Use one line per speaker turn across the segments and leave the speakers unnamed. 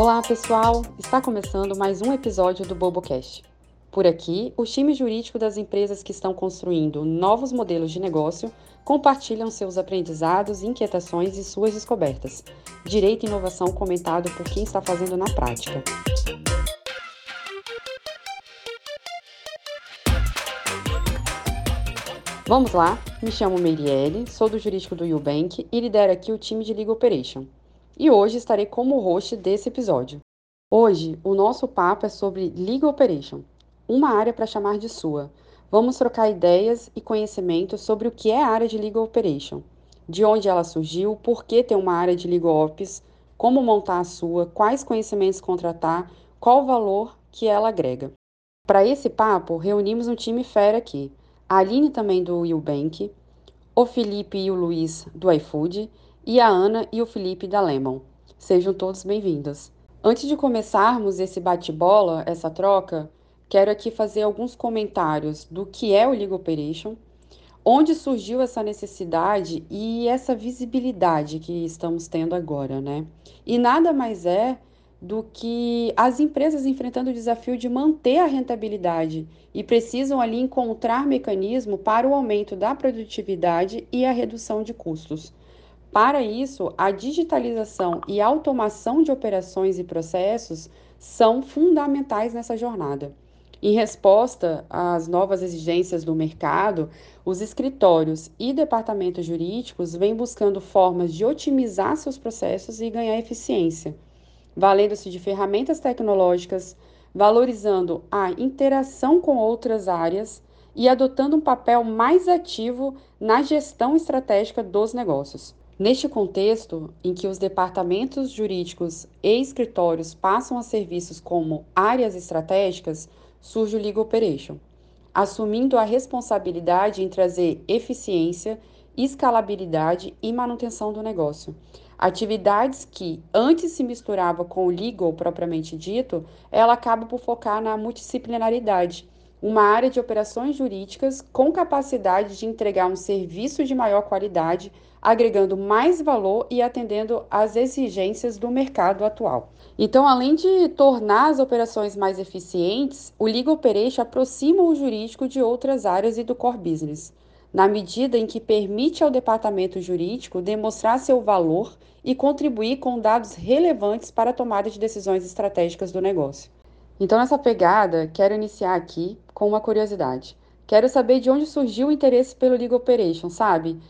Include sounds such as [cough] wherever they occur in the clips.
Olá, pessoal! Está começando mais um episódio do BoboCast. Por aqui, o time jurídico das empresas que estão construindo novos modelos de negócio compartilham seus aprendizados, inquietações e suas descobertas. Direito e inovação comentado por quem está fazendo na prática. Vamos lá, me chamo Meirielle, sou do jurídico do Ubank e lidero aqui o time de Legal Operation. E hoje estarei como host desse episódio. Hoje, o nosso papo é sobre Legal Operation, uma área para chamar de sua. Vamos trocar ideias e conhecimentos sobre o que é a área de Legal Operation, de onde ela surgiu, por que ter uma área de Legal Ops, como montar a sua, quais conhecimentos contratar, qual o valor que ela agrega. Para esse papo, reunimos um time fera aqui. A Aline também do Bank, o Felipe e o Luiz do iFood e a Ana e o Felipe da Lemon. Sejam todos bem-vindos. Antes de começarmos esse bate-bola, essa troca, quero aqui fazer alguns comentários do que é o Legal Operation, onde surgiu essa necessidade e essa visibilidade que estamos tendo agora, né? E nada mais é do que as empresas enfrentando o desafio de manter a rentabilidade e precisam ali encontrar mecanismo para o aumento da produtividade e a redução de custos. Para isso, a digitalização e automação de operações e processos são fundamentais nessa jornada. Em resposta às novas exigências do mercado, os escritórios e departamentos jurídicos vêm buscando formas de otimizar seus processos e ganhar eficiência, valendo-se de ferramentas tecnológicas, valorizando a interação com outras áreas e adotando um papel mais ativo na gestão estratégica dos negócios. Neste contexto, em que os departamentos jurídicos e escritórios passam a serviços como áreas estratégicas, surge o Legal Operation, assumindo a responsabilidade em trazer eficiência, escalabilidade e manutenção do negócio. Atividades que antes se misturava com o legal propriamente dito, ela acaba por focar na multidisciplinaridade, uma área de operações jurídicas com capacidade de entregar um serviço de maior qualidade, agregando mais valor e atendendo às exigências do mercado atual. Então, além de tornar as operações mais eficientes, o Legal Operation aproxima o jurídico de outras áreas e do core business, na medida em que permite ao departamento jurídico demonstrar seu valor e contribuir com dados relevantes para a tomada de decisões estratégicas do negócio. Então, nessa pegada, quero iniciar aqui com uma curiosidade. Quero saber de onde surgiu o interesse pelo Legal Operation, sabe?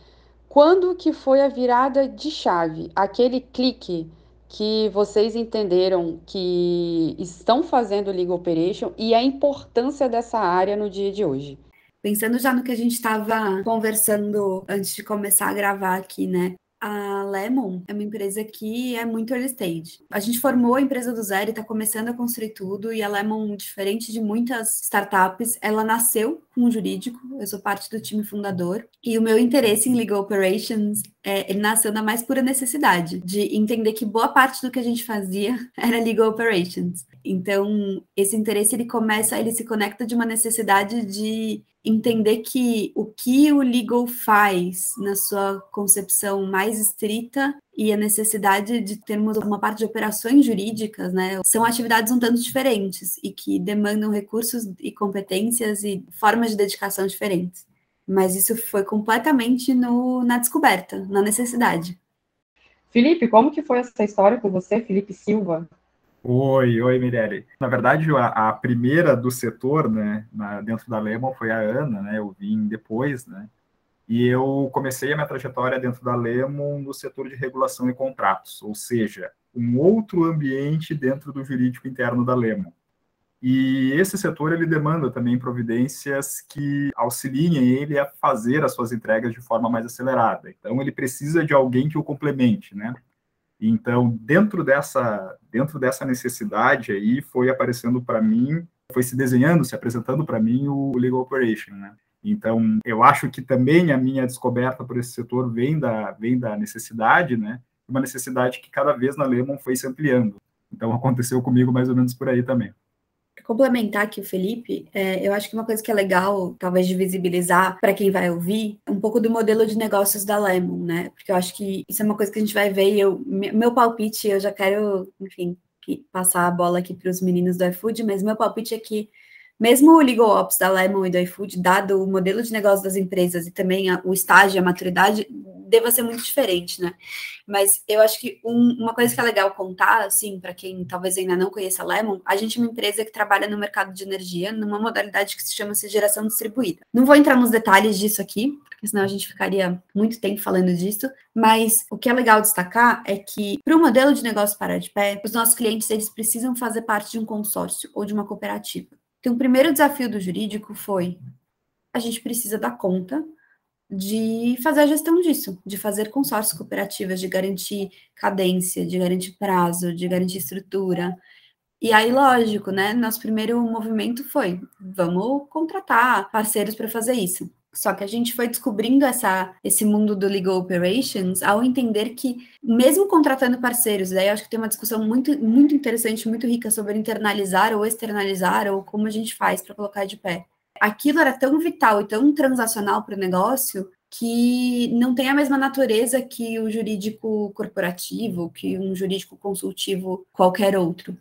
Quando que foi a virada de chave, aquele clique que vocês entenderam que estão fazendo Legal Operation e a importância dessa área no dia de hoje?
Pensando já no que a gente estava conversando antes de começar a gravar aqui, né? A Lemon é uma empresa que é muito early stage. A gente formou a empresa do zero e está começando a construir tudo. E a Lemon, diferente de muitas startups, ela nasceu com o jurídico. Eu sou parte do time fundador. E o meu interesse em legal operations, é, ele nasceu da mais pura necessidade de entender que boa parte do que a gente fazia [laughs] era legal operations. Então, esse interesse ele começa, ele se conecta de uma necessidade de entender que o que o legal faz na sua concepção mais estrita e a necessidade de termos uma parte de operações jurídicas, né, são atividades um tanto diferentes e que demandam recursos e competências e formas de dedicação diferentes. Mas isso foi completamente no, na descoberta, na necessidade.
Felipe, como que foi essa história com você, Felipe Silva?
Oi, oi, Mirelle. Na verdade, a, a primeira do setor, né, na, dentro da Lemon foi a Ana, né, eu vim depois, né, e eu comecei a minha trajetória dentro da Lemon no setor de regulação e contratos, ou seja, um outro ambiente dentro do jurídico interno da Lemon. E esse setor ele demanda também providências que auxiliem ele a fazer as suas entregas de forma mais acelerada. Então ele precisa de alguém que o complemente, né? Então, dentro dessa, dentro dessa necessidade aí, foi aparecendo para mim, foi se desenhando, se apresentando para mim o Legal Operation, né? Então, eu acho que também a minha descoberta por esse setor vem da, vem da necessidade, né? Uma necessidade que cada vez na Lemon foi se ampliando. Então, aconteceu comigo mais ou menos por aí também
complementar aqui o Felipe, é, eu acho que uma coisa que é legal, talvez, de visibilizar para quem vai ouvir, é um pouco do modelo de negócios da Lemon, né? Porque eu acho que isso é uma coisa que a gente vai ver e eu, meu palpite, eu já quero, enfim, passar a bola aqui para os meninos do iFood, mas meu palpite é que mesmo o Legal Ops da Lemon e do iFood, dado o modelo de negócio das empresas e também a, o estágio, a maturidade, deva ser muito diferente, né? Mas eu acho que um, uma coisa que é legal contar, assim, para quem talvez ainda não conheça a Lemon, a gente é uma empresa que trabalha no mercado de energia numa modalidade que se chama -se geração distribuída. Não vou entrar nos detalhes disso aqui, porque senão a gente ficaria muito tempo falando disso, mas o que é legal destacar é que para o modelo de negócio parar de pé, os nossos clientes eles precisam fazer parte de um consórcio ou de uma cooperativa. Então, o primeiro desafio do jurídico foi: a gente precisa dar conta de fazer a gestão disso, de fazer consórcios cooperativas, de garantir cadência, de garantir prazo, de garantir estrutura. E aí, lógico, né? Nosso primeiro movimento foi: vamos contratar parceiros para fazer isso. Só que a gente foi descobrindo essa, esse mundo do legal operations ao entender que, mesmo contratando parceiros, daí acho que tem uma discussão muito, muito interessante, muito rica sobre internalizar ou externalizar, ou como a gente faz para colocar de pé. Aquilo era tão vital e tão transacional para o negócio que não tem a mesma natureza que o jurídico corporativo, que um jurídico consultivo qualquer outro.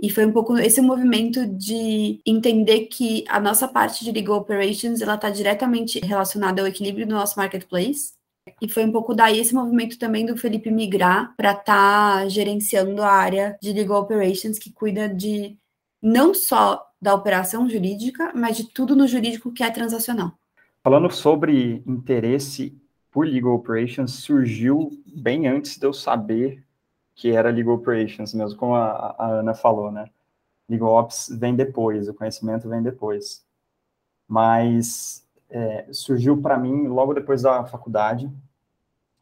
E foi um pouco esse movimento de entender que a nossa parte de legal operations ela está diretamente relacionada ao equilíbrio do nosso marketplace. E foi um pouco daí esse movimento também do Felipe migrar para estar tá gerenciando a área de legal operations que cuida de não só da operação jurídica, mas de tudo no jurídico que é transacional.
Falando sobre interesse por legal operations, surgiu bem antes de eu saber que era Legal Operations, mesmo como a, a Ana falou, né? Legal Ops vem depois, o conhecimento vem depois. Mas é, surgiu para mim logo depois da faculdade.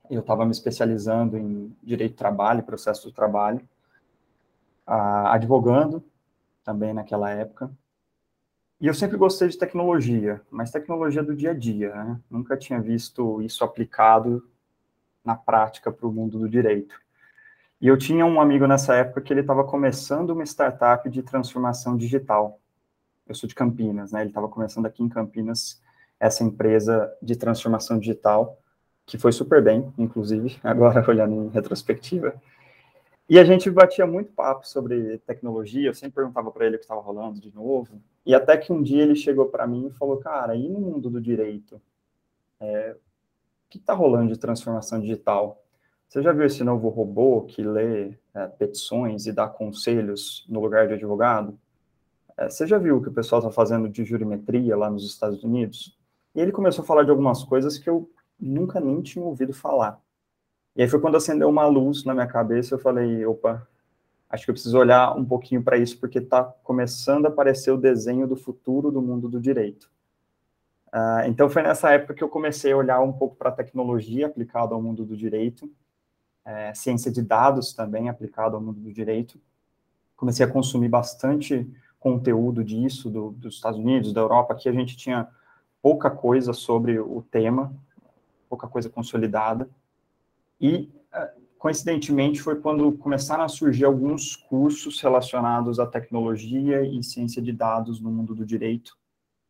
Eu estava me especializando em direito do trabalho, processo do trabalho, advogando também naquela época. E eu sempre gostei de tecnologia, mas tecnologia do dia a dia, né? Nunca tinha visto isso aplicado na prática para o mundo do direito. E eu tinha um amigo nessa época que ele estava começando uma startup de transformação digital. Eu sou de Campinas, né? Ele estava começando aqui em Campinas essa empresa de transformação digital, que foi super bem, inclusive, [laughs] agora olhando em retrospectiva. E a gente batia muito papo sobre tecnologia, eu sempre perguntava para ele o que estava rolando de novo. E até que um dia ele chegou para mim e falou: Cara, e no mundo do direito? É, o que está rolando de transformação digital? Você já viu esse novo robô que lê é, petições e dá conselhos no lugar de advogado? É, você já viu o que o pessoal está fazendo de jurimetria lá nos Estados Unidos? E ele começou a falar de algumas coisas que eu nunca nem tinha ouvido falar. E aí foi quando acendeu uma luz na minha cabeça, eu falei, opa, acho que eu preciso olhar um pouquinho para isso, porque está começando a aparecer o desenho do futuro do mundo do direito. Uh, então foi nessa época que eu comecei a olhar um pouco para a tecnologia aplicada ao mundo do direito, é, ciência de dados também aplicado ao mundo do direito. Comecei a consumir bastante conteúdo disso do, dos Estados Unidos, da Europa. Aqui a gente tinha pouca coisa sobre o tema, pouca coisa consolidada. E, é, coincidentemente, foi quando começaram a surgir alguns cursos relacionados à tecnologia e ciência de dados no mundo do direito.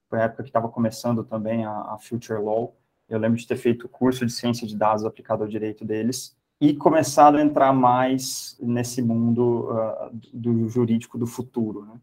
Foi a época que estava começando também a, a Future Law. Eu lembro de ter feito o curso de ciência de dados aplicado ao direito deles e começado a entrar mais nesse mundo uh, do jurídico do futuro. Né?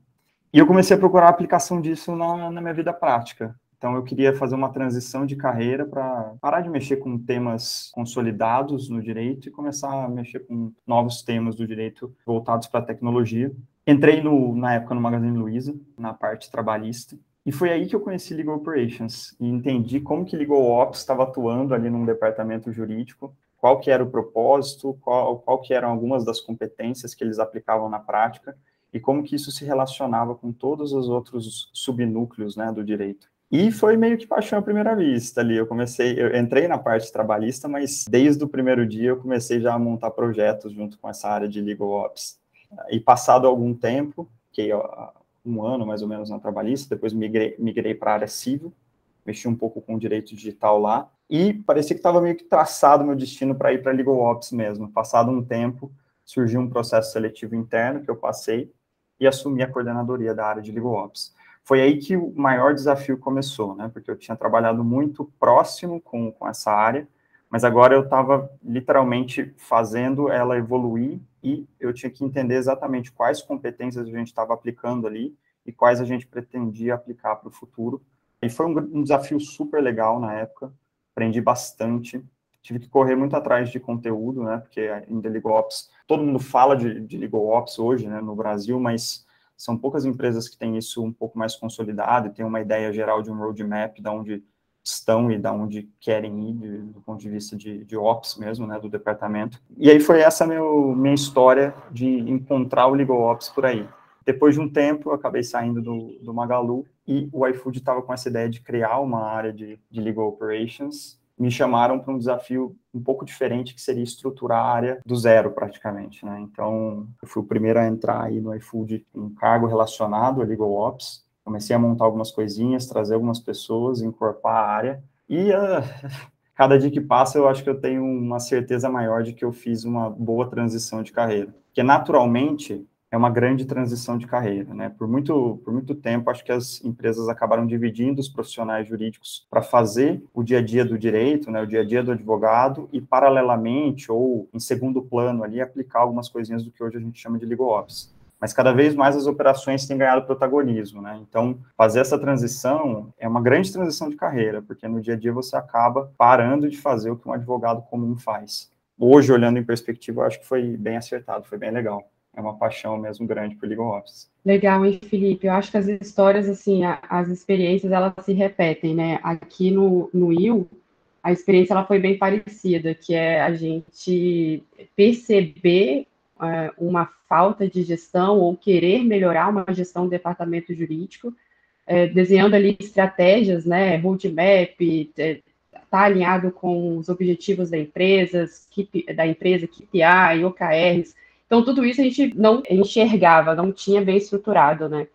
E eu comecei a procurar a aplicação disso na, na minha vida prática. Então, eu queria fazer uma transição de carreira para parar de mexer com temas consolidados no direito e começar a mexer com novos temas do direito voltados para a tecnologia. Entrei no, na época no Magazine Luiza, na parte trabalhista, e foi aí que eu conheci Legal Operations e entendi como que Legal Ops estava atuando ali num departamento jurídico qual que era o propósito, qual, qual que eram algumas das competências que eles aplicavam na prática e como que isso se relacionava com todos os outros subnúcleos né, do direito. E foi meio que paixão à primeira vista ali. Eu comecei, eu entrei na parte trabalhista, mas desde o primeiro dia eu comecei já a montar projetos junto com essa área de legal ops. E passado algum tempo, que um ano mais ou menos na trabalhista, depois migrei, migrei para a área civil, mexi um pouco com direito digital lá, e parecia que estava meio que traçado meu destino para ir para Legal Ops mesmo. Passado um tempo, surgiu um processo seletivo interno que eu passei e assumi a coordenadoria da área de Legal Ops. Foi aí que o maior desafio começou, né? Porque eu tinha trabalhado muito próximo com, com essa área, mas agora eu estava literalmente fazendo ela evoluir e eu tinha que entender exatamente quais competências a gente estava aplicando ali e quais a gente pretendia aplicar para o futuro. E foi um, um, desafio super legal na época, aprendi bastante, tive que correr muito atrás de conteúdo, né, porque em The Legal Ops, todo mundo fala de, de Legal Ops hoje, né, no Brasil, mas são poucas empresas que têm isso um pouco mais consolidado e têm uma ideia geral de um roadmap, de onde estão e da onde querem ir de, do ponto de vista de, de ops mesmo, né, do departamento. E aí foi essa meu, minha história de encontrar o Legal Ops por aí. Depois de um tempo, eu acabei saindo do, do Magalu e o iFood estava com essa ideia de criar uma área de, de Legal Operations. Me chamaram para um desafio um pouco diferente, que seria estruturar a área do zero, praticamente. Né? Então, eu fui o primeiro a entrar aí no iFood em um cargo relacionado a Legal Ops comecei a montar algumas coisinhas, trazer algumas pessoas, encorpar a área. E uh, [laughs] cada dia que passa, eu acho que eu tenho uma certeza maior de que eu fiz uma boa transição de carreira. Porque, naturalmente, é uma grande transição de carreira, né? Por muito, por muito tempo, acho que as empresas acabaram dividindo os profissionais jurídicos para fazer o dia a dia do direito, né? O dia a dia do advogado e, paralelamente ou em segundo plano ali, aplicar algumas coisinhas do que hoje a gente chama de legal ops mas cada vez mais as operações têm ganhado protagonismo, né? Então, fazer essa transição é uma grande transição de carreira, porque no dia a dia você acaba parando de fazer o que um advogado comum faz. Hoje, olhando em perspectiva, eu acho que foi bem acertado, foi bem legal. É uma paixão mesmo grande por legal office.
Legal, hein, Felipe? Eu acho que as histórias, assim, as experiências, elas se repetem, né? Aqui no, no IL, a experiência ela foi bem parecida, que é a gente perceber é, uma falta de gestão ou querer melhorar uma gestão do departamento jurídico, é, desenhando ali estratégias, né, roadmap, é, tá alinhado com os objetivos da empresa, da empresa, KPI, OKRs. Então, tudo isso a gente não enxergava, não tinha bem estruturado, né?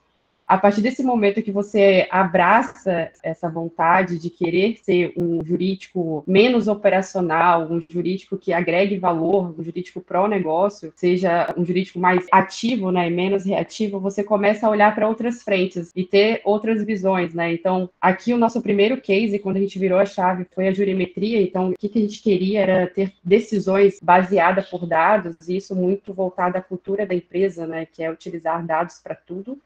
A partir desse momento que você abraça essa vontade de querer ser um jurídico menos operacional, um jurídico que agregue valor, um jurídico pró-negócio, seja um jurídico mais ativo, né, e menos reativo, você começa a olhar para outras frentes e ter outras visões, né? Então, aqui o nosso primeiro case, quando a gente virou a chave, foi a jurimetria. Então, o que, que a gente queria era ter decisões baseadas por dados, e isso muito voltado à cultura da empresa, né, que é utilizar dados para tudo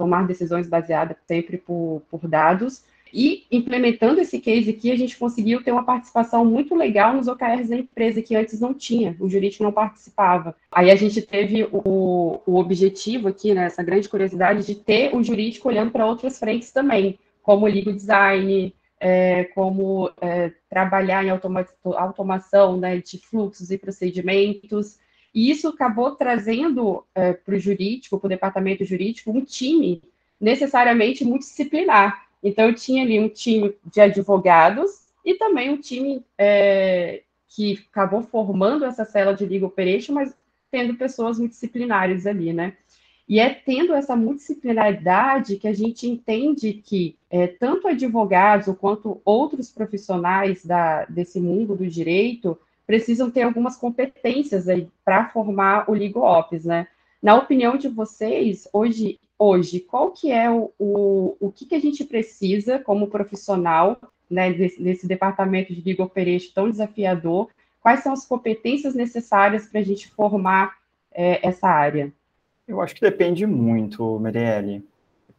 tomar decisões baseadas sempre por, por dados. E implementando esse case aqui, a gente conseguiu ter uma participação muito legal nos OKRs da empresa, que antes não tinha, o jurídico não participava. Aí a gente teve o, o objetivo aqui, né, essa grande curiosidade, de ter o jurídico olhando para outras frentes também, como legal design, é, como é, trabalhar em automa automação né, de fluxos e procedimentos, e isso acabou trazendo é, para o jurídico, para o departamento jurídico, um time necessariamente multidisciplinar. Então, eu tinha ali um time de advogados e também um time é, que acabou formando essa cela de legal operation, mas tendo pessoas multidisciplinares ali, né? E é tendo essa multidisciplinaridade que a gente entende que é, tanto advogados quanto outros profissionais da, desse mundo do direito precisam ter algumas competências aí para formar o Legal Ops, né? Na opinião de vocês, hoje, hoje qual que é o, o, o que, que a gente precisa como profissional né, desse, desse departamento de Legal Operation tão desafiador? Quais são as competências necessárias para a gente formar é, essa área?
Eu acho que depende muito, Marielle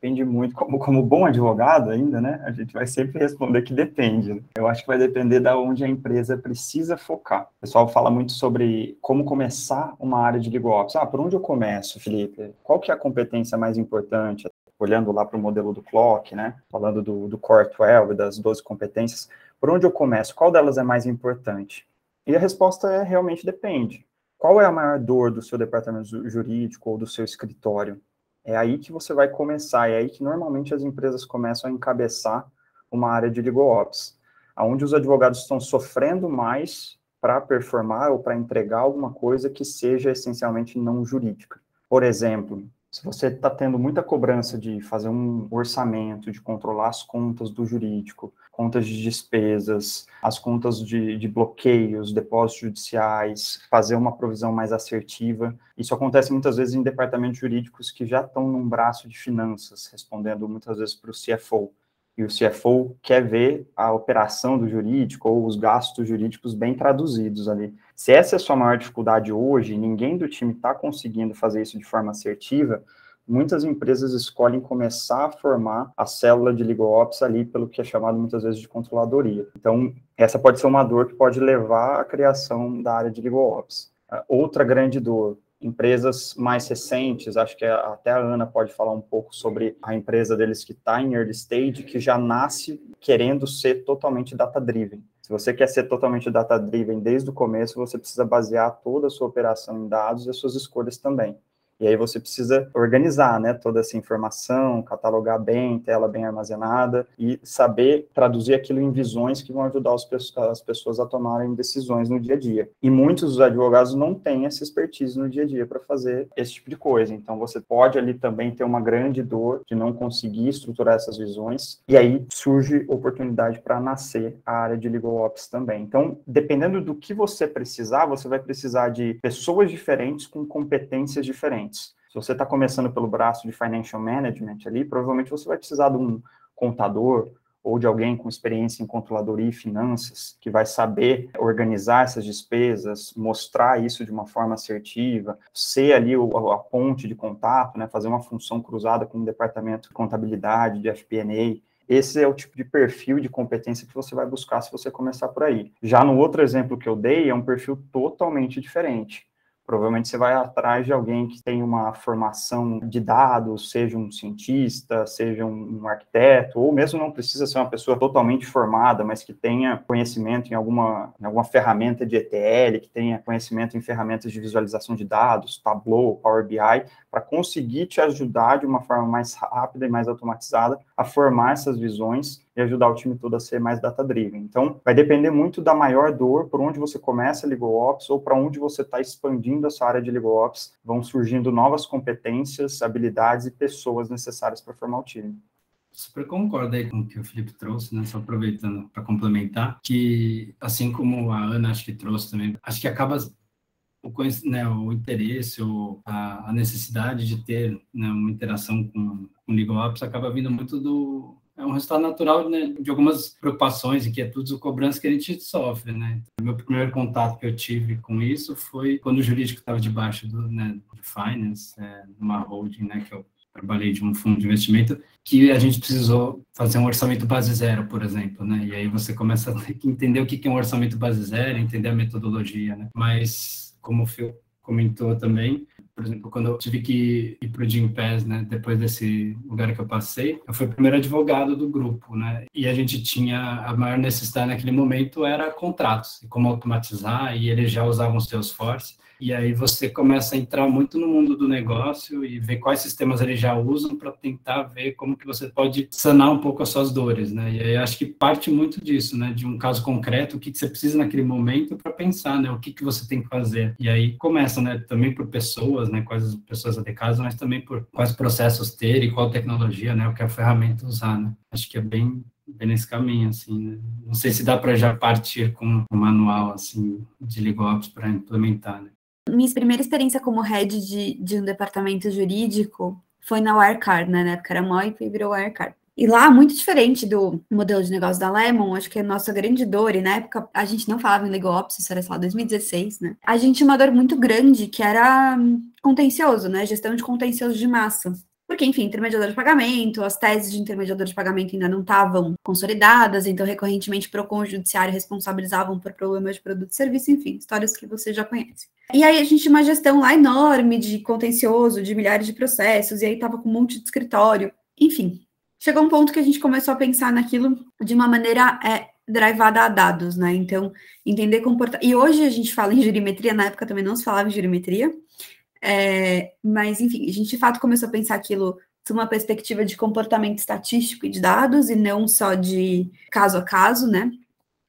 depende muito, como, como bom advogado ainda, né? A gente vai sempre responder que depende. Eu acho que vai depender da onde a empresa precisa focar. O pessoal fala muito sobre como começar uma área de legal ops. Ah, por onde eu começo, Felipe? Qual que é a competência mais importante? Olhando lá para o modelo do Clock, né? Falando do, do Core 12, das 12 competências. Por onde eu começo? Qual delas é mais importante? E a resposta é realmente depende. Qual é a maior dor do seu departamento jurídico ou do seu escritório? É aí que você vai começar, é aí que normalmente as empresas começam a encabeçar uma área de legal ops, onde os advogados estão sofrendo mais para performar ou para entregar alguma coisa que seja essencialmente não jurídica. Por exemplo, se você está tendo muita cobrança de fazer um orçamento, de controlar as contas do jurídico, contas de despesas, as contas de, de bloqueios, depósitos judiciais, fazer uma provisão mais assertiva. Isso acontece muitas vezes em departamentos jurídicos que já estão num braço de finanças, respondendo muitas vezes para o CFO. E o CFO quer ver a operação do jurídico ou os gastos jurídicos bem traduzidos ali. Se essa é a sua maior dificuldade hoje, ninguém do time está conseguindo fazer isso de forma assertiva, muitas empresas escolhem começar a formar a célula de legal ops ali pelo que é chamado muitas vezes de controladoria. Então, essa pode ser uma dor que pode levar à criação da área de legal ops. Outra grande dor, empresas mais recentes, acho que até a Ana pode falar um pouco sobre a empresa deles que está em early stage, que já nasce querendo ser totalmente data-driven. Se você quer ser totalmente data-driven desde o começo, você precisa basear toda a sua operação em dados e as suas escolhas também. E aí você precisa organizar, né, toda essa informação, catalogar bem, tela bem armazenada e saber traduzir aquilo em visões que vão ajudar as pessoas a tomarem decisões no dia a dia. E muitos dos advogados não têm essa expertise no dia a dia para fazer esse tipo de coisa. Então você pode ali também ter uma grande dor de não conseguir estruturar essas visões e aí surge oportunidade para nascer a área de legal ops também. Então, dependendo do que você precisar, você vai precisar de pessoas diferentes com competências diferentes. Se você está começando pelo braço de financial management ali, provavelmente você vai precisar de um contador ou de alguém com experiência em controladoria e finanças, que vai saber organizar essas despesas, mostrar isso de uma forma assertiva, ser ali a ponte de contato, né, fazer uma função cruzada com o departamento de contabilidade, de FP&A. Esse é o tipo de perfil de competência que você vai buscar se você começar por aí. Já no outro exemplo que eu dei, é um perfil totalmente diferente Provavelmente você vai atrás de alguém que tem uma formação de dados, seja um cientista, seja um arquiteto, ou mesmo não precisa ser uma pessoa totalmente formada, mas que tenha conhecimento em alguma, em alguma ferramenta de ETL, que tenha conhecimento em ferramentas de visualização de dados, Tableau, Power BI, para conseguir te ajudar de uma forma mais rápida e mais automatizada a formar essas visões e ajudar o time todo a ser mais data-driven. Então, vai depender muito da maior dor, por onde você começa Legal Ops ou para onde você está expandindo a sua área de Legal Ops, vão surgindo novas competências, habilidades e pessoas necessárias para formar o time.
Super concordo aí com o que o Felipe trouxe, né? Só aproveitando para complementar, que assim como a Ana acho que trouxe também, acho que acaba o, né, o interesse ou a, a necessidade de ter né, uma interação com, o Legal Ops acaba vindo muito do, é um resultado natural né, de algumas preocupações, inquietudes ou cobranças que a gente sofre, né? O meu primeiro contato que eu tive com isso foi quando o jurídico estava debaixo do, né, do finance, é, numa holding, né, que eu trabalhei de um fundo de investimento, que a gente precisou fazer um orçamento base zero, por exemplo, né? E aí você começa a ter que entender o que é um orçamento base zero, entender a metodologia, né? Mas, como o Phil comentou também, por exemplo, quando eu tive que ir para o Jim Pass, né, depois desse lugar que eu passei, eu fui o primeiro advogado do grupo, né, e a gente tinha, a maior necessidade naquele momento era contratos, e como automatizar, e eles já usavam Salesforce, e aí você começa a entrar muito no mundo do negócio e ver quais sistemas eles já usam para tentar ver como que você pode sanar um pouco as suas dores, né? E aí acho que parte muito disso, né? De um caso concreto, o que, que você precisa naquele momento para pensar, né? O que, que você tem que fazer. E aí começa, né? Também por pessoas, né? Quais pessoas adequadas, mas também por quais processos ter e qual tecnologia, né? O que a ferramenta usar, né? Acho que é bem bem nesse caminho, assim, né? Não sei se dá para já partir com um manual, assim, de LegalOps para implementar, né?
Minha primeira experiência como head de, de um departamento jurídico foi na Wirecard, né? Na época era Moip e virou Wirecard. E lá, muito diferente do modelo de negócio da Lemon, acho que a nossa grande dor, e na época a gente não falava em legal ops, isso era, lá, 2016, né? A gente tinha uma dor muito grande, que era contencioso, né? Gestão de contencioso de massa. Porque, enfim, intermediador de pagamento, as teses de intermediador de pagamento ainda não estavam consolidadas, então, recorrentemente, PROCON Judiciário responsabilizavam por problemas de produto e serviço, enfim, histórias que você já conhece. E aí a gente tinha uma gestão lá enorme de contencioso, de milhares de processos, e aí tava com um monte de escritório. Enfim, chegou um ponto que a gente começou a pensar naquilo de uma maneira é, drivada a dados, né? Então, entender comportamento. E hoje a gente fala em jurimetria, na época também não se falava em jurimetria, é, mas, enfim, a gente de fato começou a pensar aquilo de uma perspectiva de comportamento estatístico e de dados, e não só de caso a caso, né?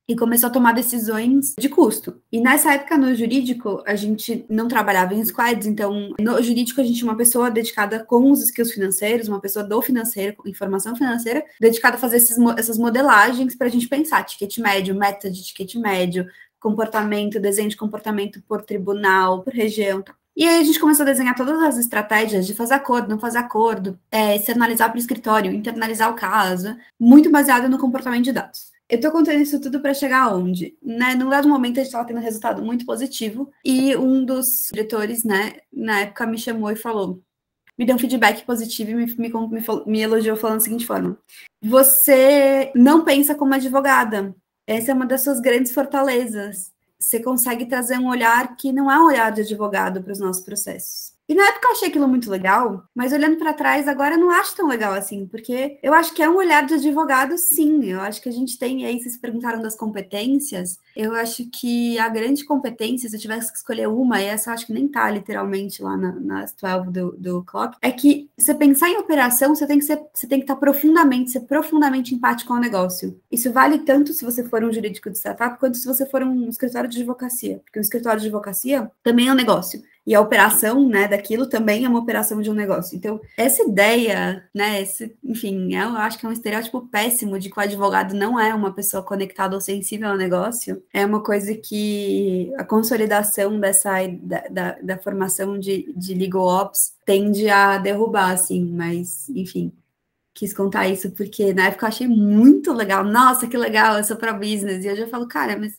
E começou a tomar decisões de custo. E nessa época, no jurídico, a gente não trabalhava em squads, então, no jurídico, a gente tinha uma pessoa dedicada com os skills financeiros, uma pessoa do financeiro, informação financeira, dedicada a fazer esses, essas modelagens para a gente pensar ticket médio, meta de ticket médio, comportamento, desenho de comportamento por tribunal, por região, tá? E aí a gente começou a desenhar todas as estratégias de fazer acordo, não fazer acordo, é, externalizar para o escritório, internalizar o caso, muito baseado no comportamento de dados. Eu estou contando isso tudo para chegar aonde? Né? Num dado momento, a gente estava tendo um resultado muito positivo e um dos diretores, né, na época, me chamou e falou: me deu um feedback positivo e me, me, me, me elogiou falando da seguinte forma: Você não pensa como advogada. Essa é uma das suas grandes fortalezas você consegue trazer um olhar que não é um olhar de advogado para os nossos processos. E na época eu achei aquilo muito legal, mas olhando para trás agora eu não acho tão legal assim, porque eu acho que é um olhar de advogado, sim. Eu acho que a gente tem, e aí vocês perguntaram das competências, eu acho que a grande competência, se eu tivesse que escolher uma, e essa eu acho que nem tá literalmente lá na, nas 12 do, do clock, é que você pensar em operação, você tem que ser, você tem que estar profundamente, ser profundamente empático ao negócio. Isso vale tanto se você for um jurídico de startup, quanto se você for um escritório de advocacia, porque um escritório de advocacia também é um negócio e a operação, né, daquilo também é uma operação de um negócio. Então, essa ideia, né, esse, enfim, eu acho que é um estereótipo péssimo de que o advogado não é uma pessoa conectada ou sensível ao negócio, é uma coisa que a consolidação dessa, da, da, da formação de, de legal ops tende a derrubar, assim, mas, enfim, quis contar isso porque na época eu achei muito legal. Nossa, que legal, eu sou para business. E eu já falo, cara, mas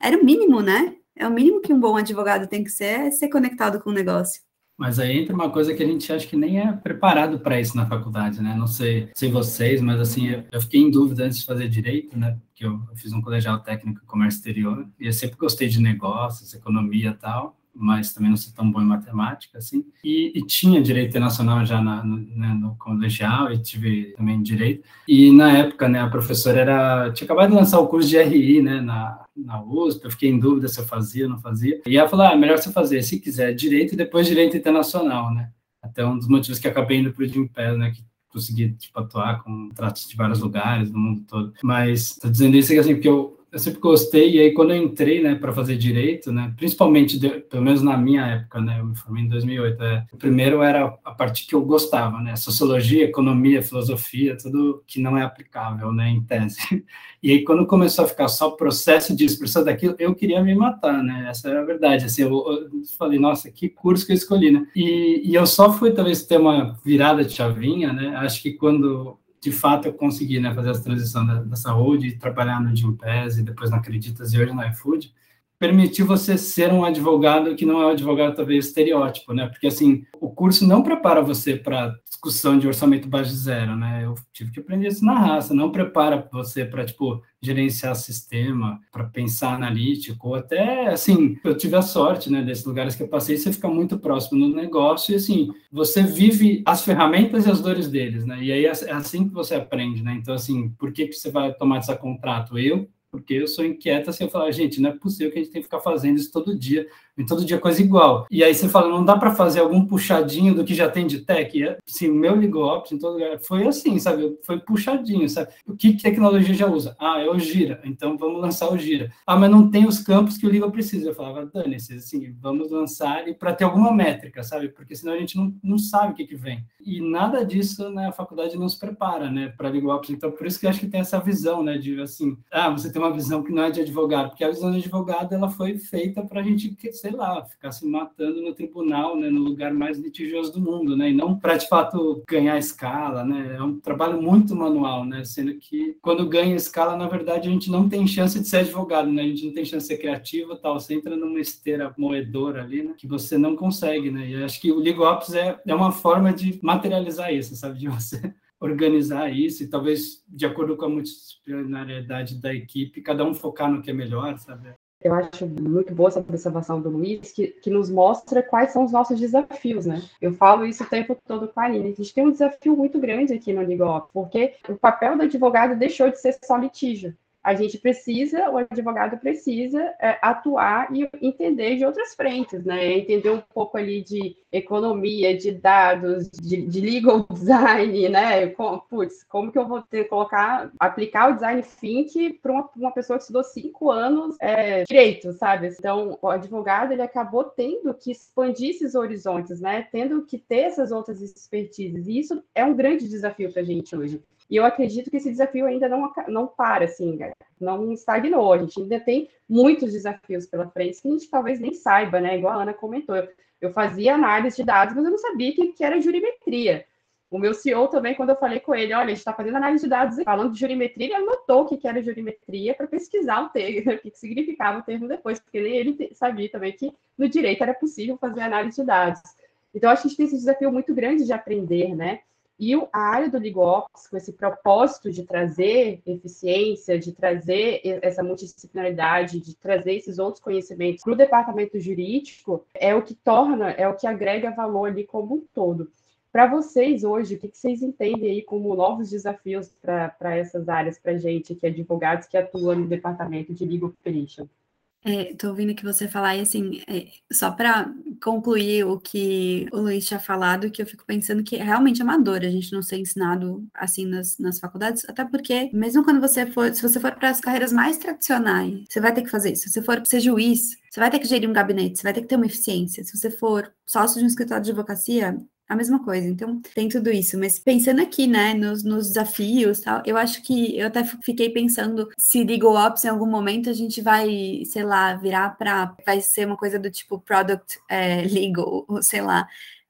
era o mínimo, né? É o mínimo que um bom advogado tem que ser, é ser conectado com o negócio.
Mas aí entra uma coisa que a gente acha que nem é preparado para isso na faculdade, né? Não sei, sei vocês, mas assim, eu fiquei em dúvida antes de fazer direito, né? Porque eu, fiz um colegial técnico em comércio exterior e eu sempre gostei de negócios, economia e tal mas também não sou tão bom em matemática, assim. E, e tinha direito internacional já na, no, né, no, colegial e tive também direito. E na época, né, a professora era tinha acabado de lançar o curso de RI, né, na, na USP. Eu fiquei em dúvida se eu fazia ou não fazia. E ela falou: ah, melhor você fazer, se quiser, direito e depois direito internacional, né. Até um dos motivos que acabei indo para o Gimpel, né, que consegui tipo, atuar com tratos de vários lugares no mundo todo. Mas estou dizendo isso assim, porque eu eu sempre gostei, e aí quando eu entrei, né, para fazer direito, né, principalmente, de, pelo menos na minha época, né, eu me formei em 2008, é, o primeiro era a parte que eu gostava, né, sociologia, economia, filosofia, tudo que não é aplicável, né, em tese. [laughs] E aí quando começou a ficar só processo de expressão daquilo, eu queria me matar, né, essa era a verdade, assim, eu, eu falei, nossa, que curso que eu escolhi, né, e, e eu só fui talvez ter uma virada de chavinha, né, acho que quando de fato eu consegui né, fazer essa transição da, da saúde, trabalhar no Gimpass e depois na Acreditas e hoje no iFood, permitiu você ser um advogado que não é um advogado talvez estereótipo, né? Porque assim, o curso não prepara você para discussão de orçamento base zero, né? Eu tive que aprender isso na raça, não prepara você para tipo gerenciar sistema, para pensar analítico, ou até assim, eu tive a sorte, né, desses lugares que eu passei, você fica muito próximo no negócio e assim, você vive as ferramentas e as dores deles, né? E aí é, é assim que você aprende, né? Então assim, por que que você vai tomar esse contrato? Eu porque eu sou inquieta assim, eu falo, gente, não é possível que a gente tenha que ficar fazendo isso todo dia, e todo dia coisa igual. E aí você fala, não dá para fazer algum puxadinho do que já tem de tech? E, assim, o meu LegalOps em todo lugar foi assim, sabe? Foi puxadinho, sabe? O que tecnologia já usa? Ah, é o Gira, então vamos lançar o Gira. Ah, mas não tem os campos que o Legal precisa. Eu falava, dane assim, vamos lançar e para ter alguma métrica, sabe? Porque senão a gente não, não sabe o que, que vem. E nada disso, né, a faculdade não se prepara, né, para LegalOps. Então, por isso que eu acho que tem essa visão, né, de assim, ah, você tem uma visão que não é de advogado, porque a visão de advogado ela foi feita para a gente, sei lá, ficar se matando no tribunal, né, no lugar mais litigioso do mundo, né, e não para de fato ganhar escala, né, é um trabalho muito manual, né, sendo que quando ganha escala, na verdade, a gente não tem chance de ser advogado, né, a gente não tem chance de ser criativo, tal, você entra numa esteira moedora ali, né, que você não consegue, né, e acho que o LegalOps é, é uma forma de materializar isso, sabe, de você [laughs] organizar isso e talvez de acordo com a multidisciplinariedade da equipe, cada um focar no que é melhor, sabe?
Eu acho muito boa essa observação do Luiz, que, que nos mostra quais são os nossos desafios, né? Eu falo isso o tempo todo com a Aline. A gente tem um desafio muito grande aqui no Ligop, porque o papel do advogado deixou de ser só litígio a gente precisa, o advogado precisa é, atuar e entender de outras frentes, né? Entender um pouco ali de economia, de dados, de, de legal [laughs] design, né? Com, putz, como que eu vou ter colocar, aplicar o design think para uma, uma, pessoa que estudou cinco anos é, direito, sabe? Então, o advogado ele acabou tendo que expandir esses horizontes, né? Tendo que ter essas outras expertises. E isso é um grande desafio para a gente hoje. E eu acredito que esse desafio ainda não, não para, assim, não estagnou. A gente ainda tem muitos desafios pela frente que a gente talvez nem saiba, né? Igual a Ana comentou. Eu, eu fazia análise de dados, mas eu não sabia que, que era jurimetria. O meu CEO também, quando eu falei com ele, olha, a gente está fazendo análise de dados falando de jurimetria, ele anotou o que era jurimetria para pesquisar o termo, [laughs] o que significava o termo depois, porque nem ele sabia também que no direito era possível fazer análise de dados. Então, acho que a gente tem esse desafio muito grande de aprender, né? E a área do LegalOps, com esse propósito de trazer eficiência, de trazer essa multidisciplinaridade, de trazer esses outros conhecimentos para o departamento jurídico, é o que torna, é o que agrega valor ali como um todo. Para vocês hoje, o que, vocês entendem aí como novos desafios para essas áreas, para a gente, que é advogados que atuam no departamento de Legal Operation?
Estou é, ouvindo que você falar, e assim, é, só para concluir o que o Luiz tinha falado, que eu fico pensando que é realmente amador a gente não ser ensinado assim nas, nas faculdades, até porque, mesmo quando você for, se você for para as carreiras mais tradicionais, você vai ter que fazer isso. Se você for ser juiz, você vai ter que gerir um gabinete, você vai ter que ter uma eficiência. Se você for sócio de um escritório de advocacia, a mesma coisa. Então, tem tudo isso. Mas pensando aqui, né, nos, nos desafios tal, eu acho que eu até fiquei pensando se Legal Ops em algum momento a gente vai, sei lá, virar para. Vai ser uma coisa do tipo Product é, Legal, ou sei lá.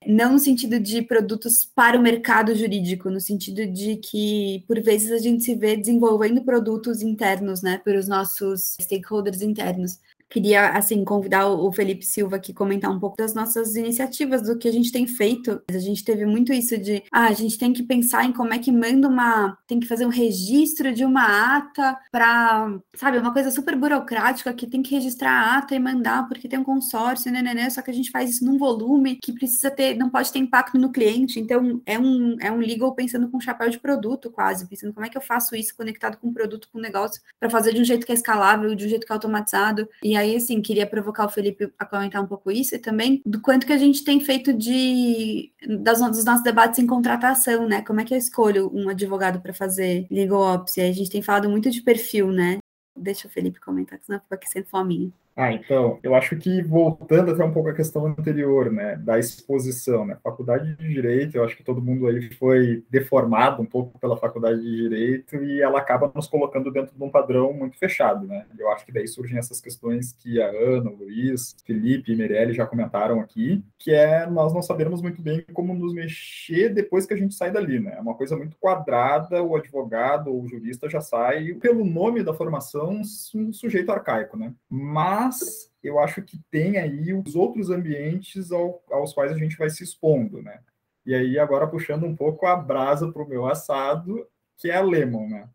Não no sentido de produtos para o mercado jurídico, no sentido de que, por vezes, a gente se vê desenvolvendo produtos internos, né, para os nossos stakeholders internos. Queria, assim, convidar o Felipe Silva aqui comentar um pouco das nossas iniciativas, do que a gente tem feito. A gente teve muito isso de, ah, a gente tem que pensar em como é que manda uma, tem que fazer um registro de uma ata para, sabe, uma coisa super burocrática que tem que registrar a ata e mandar porque tem um consórcio, né, né, né, só que a gente faz isso num volume que precisa ter, não pode ter impacto no cliente. Então, é um, é um legal pensando com chapéu de produto, quase, pensando como é que eu faço isso conectado com o produto, com o negócio, para fazer de um jeito que é escalável, de um jeito que é automatizado. E aí aí, assim, queria provocar o Felipe a comentar um pouco isso e também do quanto que a gente tem feito de das, dos nossos debates em contratação, né? Como é que eu escolho um advogado para fazer legal ops? E aí a gente tem falado muito de perfil, né? Deixa o Felipe comentar, senão fica aqui sem fominha.
Ah, então, eu acho que voltando até um pouco à questão anterior, né, da exposição, né, faculdade de Direito, eu acho que todo mundo aí foi deformado um pouco pela faculdade de Direito e ela acaba nos colocando dentro de um padrão muito fechado, né, eu acho que daí surgem essas questões que a Ana, o Luiz, Felipe e Meirelles já comentaram aqui, que é nós não sabemos muito bem como nos mexer depois que a gente sai dali, né, é uma coisa muito quadrada, o advogado ou o jurista já sai, pelo nome da formação, um sujeito arcaico, né, mas mas eu acho que tem aí os outros ambientes ao, aos quais a gente vai se expondo, né? E aí, agora puxando um pouco a brasa para o meu assado, que é a Lemon, né?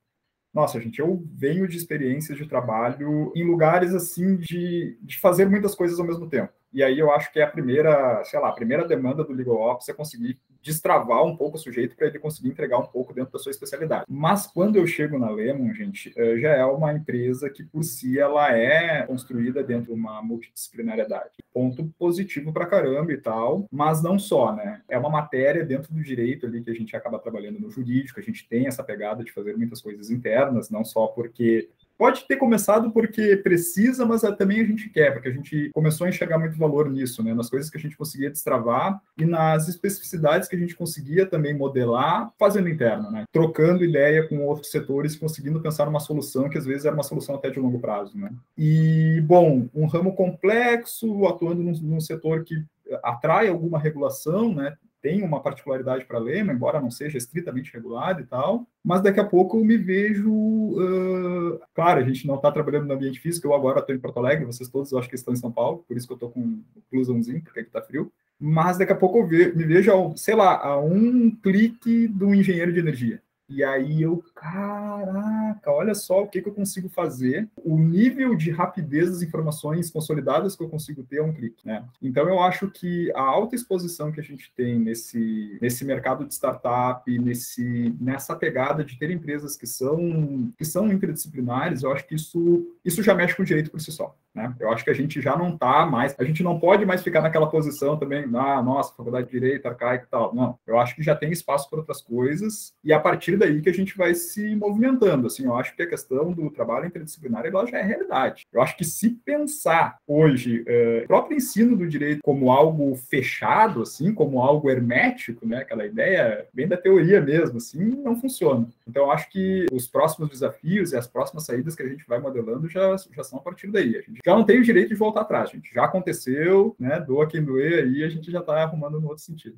Nossa, gente, eu venho de experiências de trabalho em lugares assim de, de fazer muitas coisas ao mesmo tempo. E aí eu acho que é a primeira, sei lá, a primeira demanda do Legal Ops é conseguir destravar um pouco o sujeito para ele conseguir entregar um pouco dentro da sua especialidade. Mas quando eu chego na Lemon, gente, eh, já é uma empresa que por si ela é construída dentro de uma multidisciplinariedade. Ponto positivo para caramba e tal, mas não só, né? É uma matéria dentro do direito ali que a gente acaba trabalhando no jurídico, a gente tem essa pegada de fazer muitas coisas internas, não só porque Pode ter começado porque precisa, mas também a gente quer, porque a gente começou a enxergar muito valor nisso, né? Nas coisas que a gente conseguia destravar e nas especificidades que a gente conseguia também modelar fazendo interno, né? Trocando ideia com outros setores, conseguindo pensar numa solução que às vezes era uma solução até de longo prazo, né? E, bom, um ramo complexo, atuando num, num setor que atrai alguma regulação, né? Tem uma particularidade para Lema, embora não seja estritamente regulado e tal, mas daqui a pouco eu me vejo. Uh, claro, a gente não está trabalhando no ambiente físico, eu agora estou em Porto Alegre, vocês todos acho que estão em São Paulo, por isso que eu estou com um blusãozinho, porque aqui está frio. Mas daqui a pouco eu ve, me vejo, sei lá, a um clique do engenheiro de energia. E aí eu, caraca, olha só o que, que eu consigo fazer. O nível de rapidez das informações consolidadas que eu consigo ter é um clique, né? Então eu acho que a alta exposição que a gente tem nesse, nesse mercado de startup, nesse, nessa pegada de ter empresas que são, que são interdisciplinares, eu acho que isso, isso já mexe com o direito por si só. Né? Eu acho que a gente já não está mais, a gente não pode mais ficar naquela posição também, ah, nossa, faculdade de direito, arcaico e tal. Não, eu acho que já tem espaço para outras coisas e a partir daí que a gente vai se movimentando. Assim, eu acho que a questão do trabalho interdisciplinar ela já é realidade. Eu acho que se pensar hoje é, o próprio ensino do direito como algo fechado, assim, como algo hermético, né, aquela ideia bem da teoria mesmo, assim, não funciona. Então, eu acho que os próximos desafios e as próximas saídas que a gente vai modelando já, já são a partir daí. A gente já não tem o direito de voltar atrás, gente. Já aconteceu, né? Doa quem doer aí, a gente já está arrumando no outro sentido.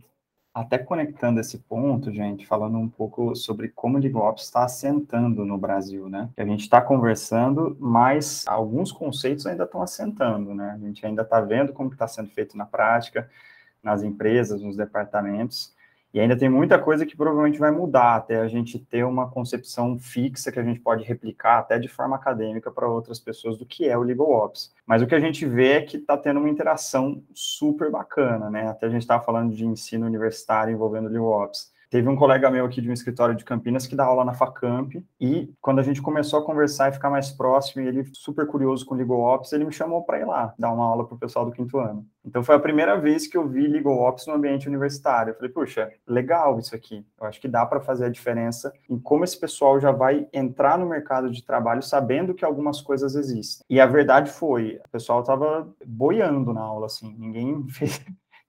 Até conectando esse ponto, gente, falando um pouco sobre como o LegalOps está assentando no Brasil, né? A gente está conversando, mas alguns conceitos ainda estão assentando, né? A gente ainda está vendo como está sendo feito na prática, nas empresas, nos departamentos. E ainda tem muita coisa que provavelmente vai mudar até a gente ter uma concepção fixa que a gente pode replicar até de forma acadêmica para outras pessoas do que é o Legal Ops. Mas o que a gente vê é que está tendo uma interação super bacana, né? Até a gente estava falando de ensino universitário envolvendo Legal Ops. Teve um colega meu aqui de um escritório de Campinas que dá aula na Facamp e quando a gente começou a conversar e ficar mais próximo, e ele super curioso com Legal Ops, ele me chamou para ir lá dar uma aula para o pessoal do quinto ano. Então foi a primeira vez que eu vi Legal Ops no ambiente universitário. Eu falei, puxa, legal isso aqui. Eu acho que dá para fazer a diferença em como esse pessoal já vai entrar no mercado de trabalho sabendo que algumas coisas existem. E a verdade foi, o pessoal estava boiando na aula, assim, ninguém [laughs] fez,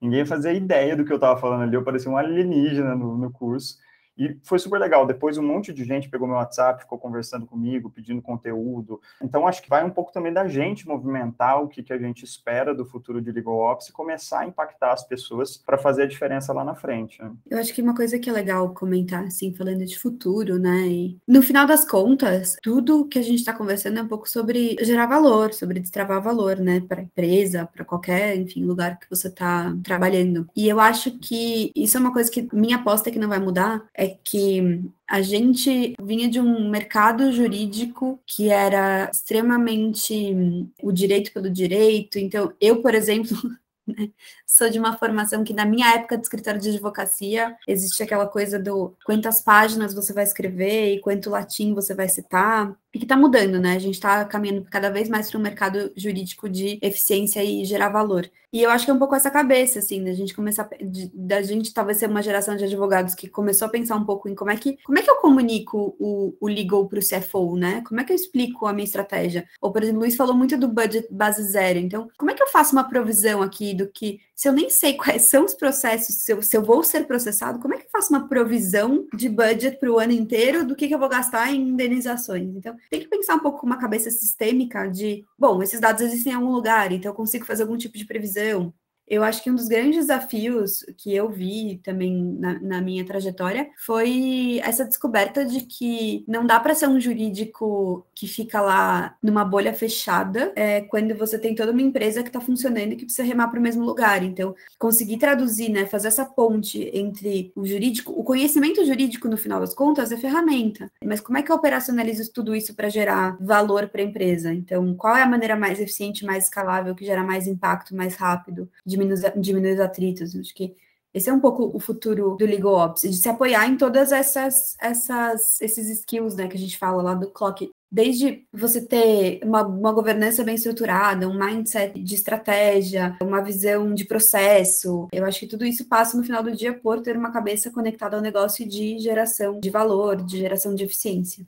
ninguém fazia ideia do que eu estava falando ali, eu parecia um alienígena no, no curso. E foi super legal. Depois um monte de gente pegou meu WhatsApp, ficou conversando comigo, pedindo conteúdo. Então acho que vai um pouco também da gente movimentar o que, que a gente espera do futuro de Legal Ops e começar a impactar as pessoas para fazer a diferença lá na frente. Né?
Eu acho que uma coisa que é legal comentar, assim, falando de futuro, né? E no final das contas, tudo que a gente está conversando é um pouco sobre gerar valor, sobre destravar valor, né? Para a empresa, para qualquer, enfim, lugar que você está trabalhando. E eu acho que isso é uma coisa que minha aposta é que não vai mudar que a gente vinha de um mercado jurídico que era extremamente o direito pelo direito. Então, eu, por exemplo, [laughs] né, sou de uma formação que na minha época de escritório de advocacia existe aquela coisa do quantas páginas você vai escrever e quanto latim você vai citar e que está mudando, né? A gente está caminhando cada vez mais para um mercado jurídico de eficiência e gerar valor. E eu acho que é um pouco essa cabeça, assim, da gente começar, da gente talvez ser uma geração de advogados que começou a pensar um pouco em como é que, como é que eu comunico o, o legal para o CFO, né? Como é que eu explico a minha estratégia? Ou, por exemplo, o Luiz falou muito do budget base zero. Então, como é que eu faço uma provisão aqui do que se eu nem sei quais são os processos, se eu, se eu vou ser processado, como é que eu faço uma provisão de budget para o ano inteiro do que, que eu vou gastar em indenizações? Então, tem que pensar um pouco com uma cabeça sistêmica de, bom, esses dados existem em algum lugar, então eu consigo fazer algum tipo de previsão. Eu acho que um dos grandes desafios que eu vi também na, na minha trajetória foi essa descoberta de que não dá para ser um jurídico que fica lá numa bolha fechada é, quando você tem toda uma empresa que está funcionando e que precisa remar para o mesmo lugar. Então, conseguir traduzir, né, fazer essa ponte entre o jurídico, o conhecimento jurídico, no final das contas, é ferramenta. Mas como é que eu operacionalizo tudo isso para gerar valor para a empresa? Então, qual é a maneira mais eficiente, mais escalável, que gera mais impacto, mais rápido? Diminuir, diminuir os atritos. Acho que esse é um pouco o futuro do Legal Ops, de se apoiar em todas essas, essas esses skills, né, que a gente fala lá do clock. Desde você ter uma, uma governança bem estruturada, um mindset de estratégia, uma visão de processo. Eu acho que tudo isso passa no final do dia por ter uma cabeça conectada ao negócio de geração de valor, de geração de eficiência.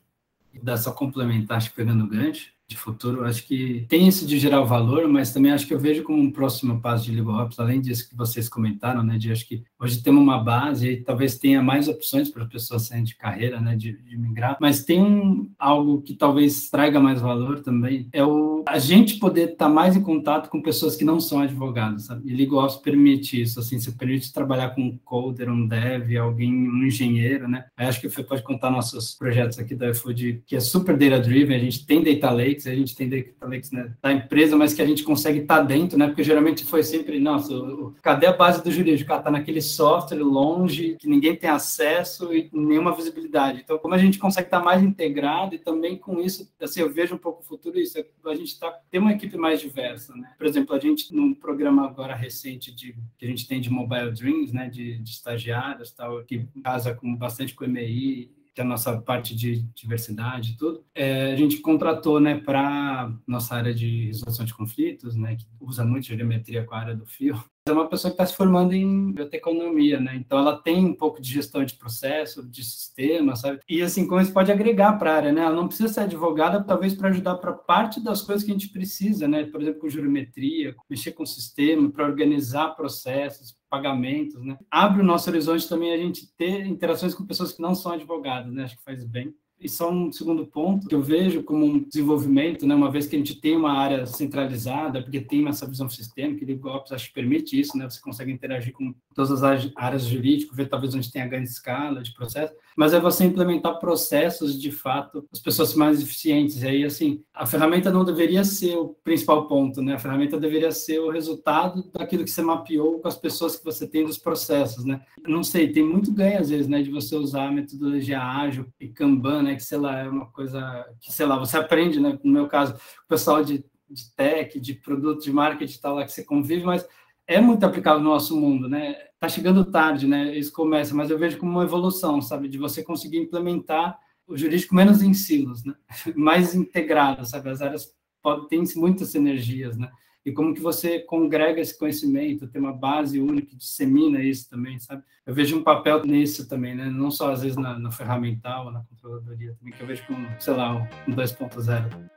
Dá só complementar, acho que pegando o gancho, de futuro. Acho que tem isso de gerar valor, mas também acho que eu vejo como um próximo passo de Ops, além disso que vocês comentaram, né, de acho que hoje temos uma base e talvez tenha mais opções para as pessoas saírem de carreira, né, de, de migrar, mas tem um, algo que talvez traga mais valor também, é o a gente poder estar tá mais em contato com pessoas que não são advogados, sabe? E Ops permite isso, assim, você permite trabalhar com um coder, um dev, alguém, um engenheiro, né? Acho que você pode contar nossos projetos aqui da iFood, que é super data-driven, a gente tem data lake, lakes, a gente tem data lakes né, da empresa, mas que a gente consegue estar tá dentro, né? Porque geralmente foi sempre, nossa, cadê a base do jurídico? está naquele software longe, que ninguém tem acesso e nenhuma visibilidade. Então, como a gente consegue estar tá mais integrado e também com isso, assim, eu vejo um pouco o futuro isso, a gente tá, tem uma equipe mais diversa, né? Por exemplo, a gente, num programa agora recente de, que a gente tem de Mobile Dreams, né, de, de estagiários, tal, que casa com bastante com o MEI, que é a nossa parte de diversidade e tudo, é, a gente contratou, né, para nossa área de resolução de conflitos, né, que usa muito geometria com a área do fio, é uma pessoa que está se formando em bioteconomia, né? Então ela tem um pouco de gestão de processo, de sistema, sabe? E assim, como isso pode agregar para a área, né? Ela não precisa ser advogada, talvez para ajudar para parte das coisas que a gente precisa, né? Por exemplo, com geometria, mexer com sistema, para organizar processos, pagamentos, né? Abre o nosso horizonte também a gente ter interações com pessoas que não são advogadas, né? Acho que faz bem. E só um segundo ponto que eu vejo como um desenvolvimento, né, uma vez que a gente tem uma área centralizada, porque tem essa visão sistêmica, e o Ops acho que permite isso, né, você consegue interagir com todas as áreas jurídicas, ver talvez onde tem a grande escala de processo, mas é você implementar processos de fato, as pessoas mais eficientes. E aí, assim, a ferramenta não deveria ser o principal ponto, né, a ferramenta deveria ser o resultado daquilo que você mapeou com as pessoas que você tem dos processos, né. Não sei, tem muito ganho às vezes, né, de você usar a metodologia ágil e Kanban, né, que sei lá, é uma coisa que, sei lá, você aprende, né, no meu caso, o pessoal de, de tech, de produto, de marketing tal lá que você convive, mas é muito aplicado no nosso mundo, né? Tá chegando tarde, né? Isso começa, mas eu vejo como uma evolução, sabe? De você conseguir implementar o jurídico menos em silos, né? [laughs] Mais integrado, sabe? As áreas podem ter muitas sinergias, né? E como que você congrega esse conhecimento, tem uma base única que dissemina isso também, sabe? Eu vejo um papel nisso também, né? Não só às vezes na, na ferramental, na controladoria, também que eu vejo como, sei lá, um 2.0.